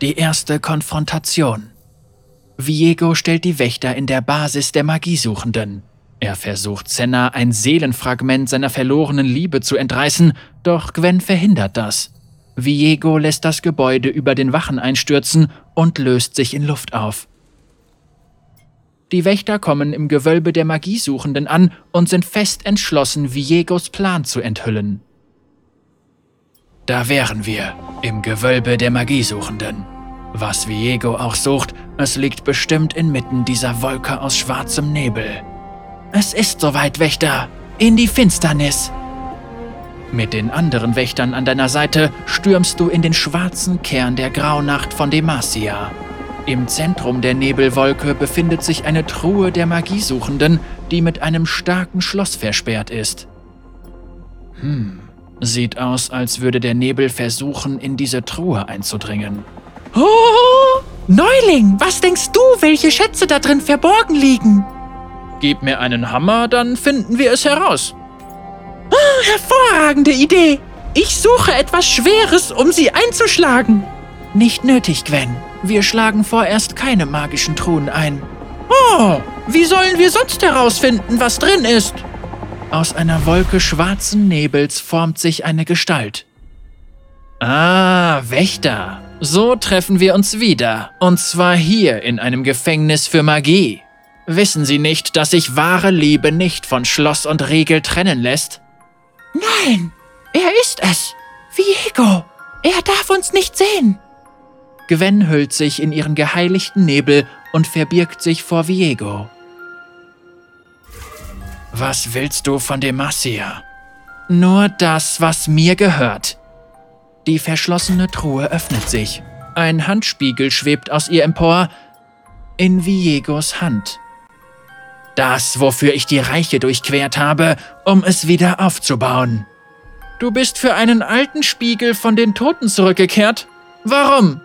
Die erste Konfrontation. Viego stellt die Wächter in der Basis der Magiesuchenden. Er versucht Senna ein Seelenfragment seiner verlorenen Liebe zu entreißen, doch Gwen verhindert das. Viego lässt das Gebäude über den Wachen einstürzen und löst sich in Luft auf. Die Wächter kommen im Gewölbe der Magiesuchenden an und sind fest entschlossen, Viegos Plan zu enthüllen. Da wären wir, im Gewölbe der Magiesuchenden. Was Viego auch sucht, es liegt bestimmt inmitten dieser Wolke aus schwarzem Nebel. Es ist soweit, Wächter. In die Finsternis. Mit den anderen Wächtern an deiner Seite stürmst du in den schwarzen Kern der Graunacht von Demacia. Im Zentrum der Nebelwolke befindet sich eine Truhe der Magiesuchenden, die mit einem starken Schloss versperrt ist. Hm, sieht aus, als würde der Nebel versuchen, in diese Truhe einzudringen. Oh, Neuling, was denkst du, welche Schätze da drin verborgen liegen? Gib mir einen Hammer, dann finden wir es heraus. Oh, hervorragende Idee. Ich suche etwas Schweres, um sie einzuschlagen. Nicht nötig, Gwen. Wir schlagen vorerst keine magischen Truhen ein. Oh, wie sollen wir sonst herausfinden, was drin ist? Aus einer Wolke schwarzen Nebels formt sich eine Gestalt. Ah, Wächter. So treffen wir uns wieder. Und zwar hier in einem Gefängnis für Magie. Wissen Sie nicht, dass sich wahre Liebe nicht von Schloss und Riegel trennen lässt? Nein, er ist es. Viego. Er darf uns nicht sehen. Gwen hüllt sich in ihren geheiligten Nebel und verbirgt sich vor Viego. Was willst du von Demacia? Nur das, was mir gehört. Die verschlossene Truhe öffnet sich. Ein Handspiegel schwebt aus ihr empor in Viegos Hand. Das, wofür ich die Reiche durchquert habe, um es wieder aufzubauen. Du bist für einen alten Spiegel von den Toten zurückgekehrt? Warum?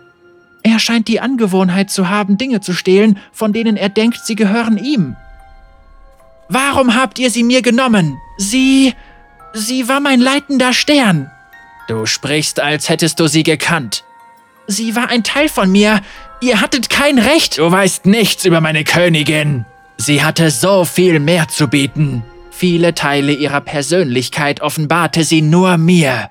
Er scheint die Angewohnheit zu haben, Dinge zu stehlen, von denen er denkt, sie gehören ihm. Warum habt ihr sie mir genommen? Sie. Sie war mein leitender Stern. Du sprichst, als hättest du sie gekannt. Sie war ein Teil von mir. Ihr hattet kein Recht. Du weißt nichts über meine Königin. Sie hatte so viel mehr zu bieten. Viele Teile ihrer Persönlichkeit offenbarte sie nur mir.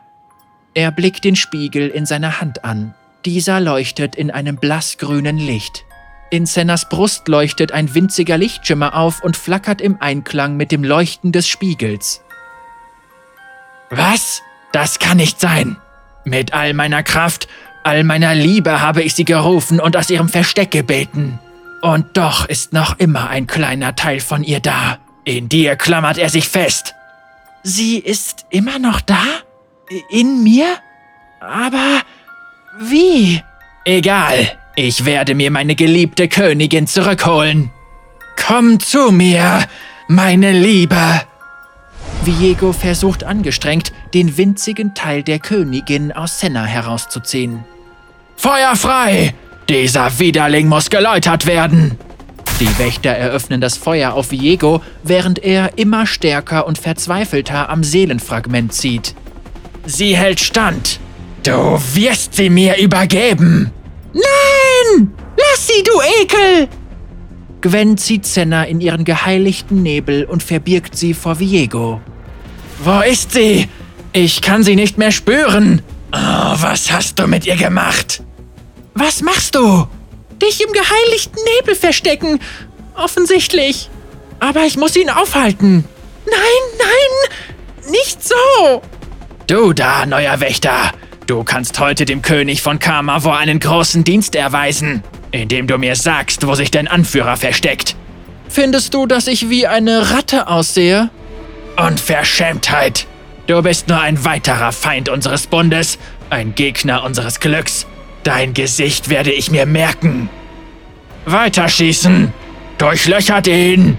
Er blickt den Spiegel in seiner Hand an. Dieser leuchtet in einem blassgrünen Licht. In Sennas Brust leuchtet ein winziger Lichtschimmer auf und flackert im Einklang mit dem Leuchten des Spiegels. Was? Das kann nicht sein. Mit all meiner Kraft, all meiner Liebe habe ich sie gerufen und aus ihrem Versteck gebeten. Und doch ist noch immer ein kleiner Teil von ihr da. In dir klammert er sich fest. Sie ist immer noch da? In mir? Aber wie? Egal, ich werde mir meine geliebte Königin zurückholen. Komm zu mir, meine Liebe. Viego versucht angestrengt, den winzigen Teil der Königin aus Senna herauszuziehen. Feuer frei! Dieser Widerling muss geläutert werden! Die Wächter eröffnen das Feuer auf Viego, während er immer stärker und verzweifelter am Seelenfragment zieht. Sie hält stand! Du wirst sie mir übergeben! Nein! Lass sie, du Ekel! Gwen zieht Senna in ihren geheiligten Nebel und verbirgt sie vor Viego. Wo ist sie? Ich kann sie nicht mehr spüren. Oh, was hast du mit ihr gemacht? Was machst du? Dich im geheiligten Nebel verstecken. Offensichtlich. Aber ich muss ihn aufhalten. Nein, nein, nicht so. Du da, neuer Wächter. Du kannst heute dem König von Kamavo einen großen Dienst erweisen, indem du mir sagst, wo sich dein Anführer versteckt. Findest du, dass ich wie eine Ratte aussehe? Unverschämtheit! Du bist nur ein weiterer Feind unseres Bundes, ein Gegner unseres Glücks. Dein Gesicht werde ich mir merken. Weiterschießen! Durchlöchert ihn!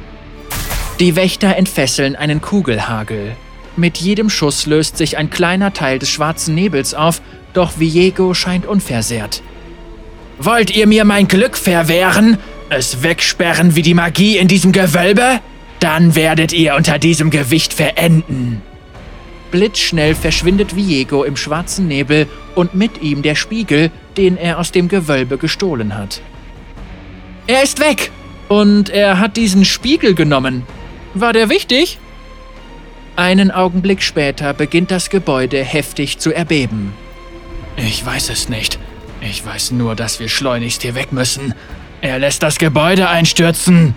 Die Wächter entfesseln einen Kugelhagel. Mit jedem Schuss löst sich ein kleiner Teil des schwarzen Nebels auf, doch Viego scheint unversehrt. Wollt ihr mir mein Glück verwehren? Es wegsperren wie die Magie in diesem Gewölbe? Dann werdet ihr unter diesem Gewicht verenden. Blitzschnell verschwindet Viego im schwarzen Nebel und mit ihm der Spiegel, den er aus dem Gewölbe gestohlen hat. Er ist weg! Und er hat diesen Spiegel genommen. War der wichtig? Einen Augenblick später beginnt das Gebäude heftig zu erbeben. Ich weiß es nicht. Ich weiß nur, dass wir schleunigst hier weg müssen. Er lässt das Gebäude einstürzen.